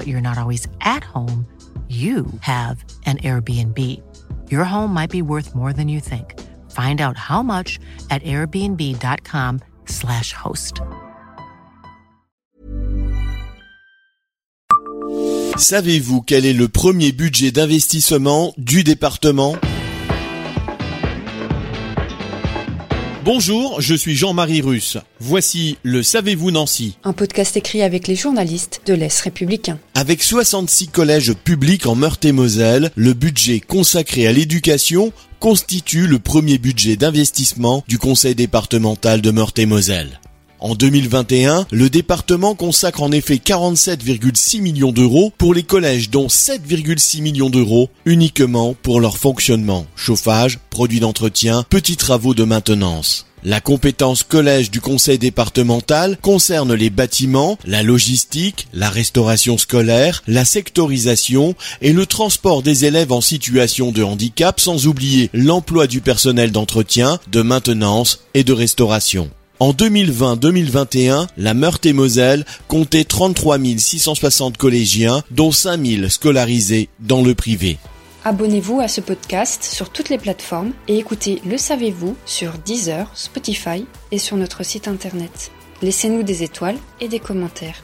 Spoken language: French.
but you're not always at home, you have an Airbnb. Your home might be worth more than you think. Find out how much at airbnb.com/slash host. Savez-vous quel est le premier budget d'investissement du département? Bonjour, je suis Jean-Marie Russe. Voici le Savez-vous Nancy Un podcast écrit avec les journalistes de l'Est républicain. Avec 66 collèges publics en Meurthe-et-Moselle, le budget consacré à l'éducation constitue le premier budget d'investissement du conseil départemental de Meurthe-et-Moselle. En 2021, le département consacre en effet 47,6 millions d'euros pour les collèges dont 7,6 millions d'euros uniquement pour leur fonctionnement, chauffage, produits d'entretien, petits travaux de maintenance. La compétence collège du conseil départemental concerne les bâtiments, la logistique, la restauration scolaire, la sectorisation et le transport des élèves en situation de handicap sans oublier l'emploi du personnel d'entretien, de maintenance et de restauration. En 2020-2021, la Meurthe-et-Moselle comptait 33 660 collégiens, dont 5 000 scolarisés dans le privé. Abonnez-vous à ce podcast sur toutes les plateformes et écoutez Le Savez-vous sur Deezer, Spotify et sur notre site internet. Laissez-nous des étoiles et des commentaires.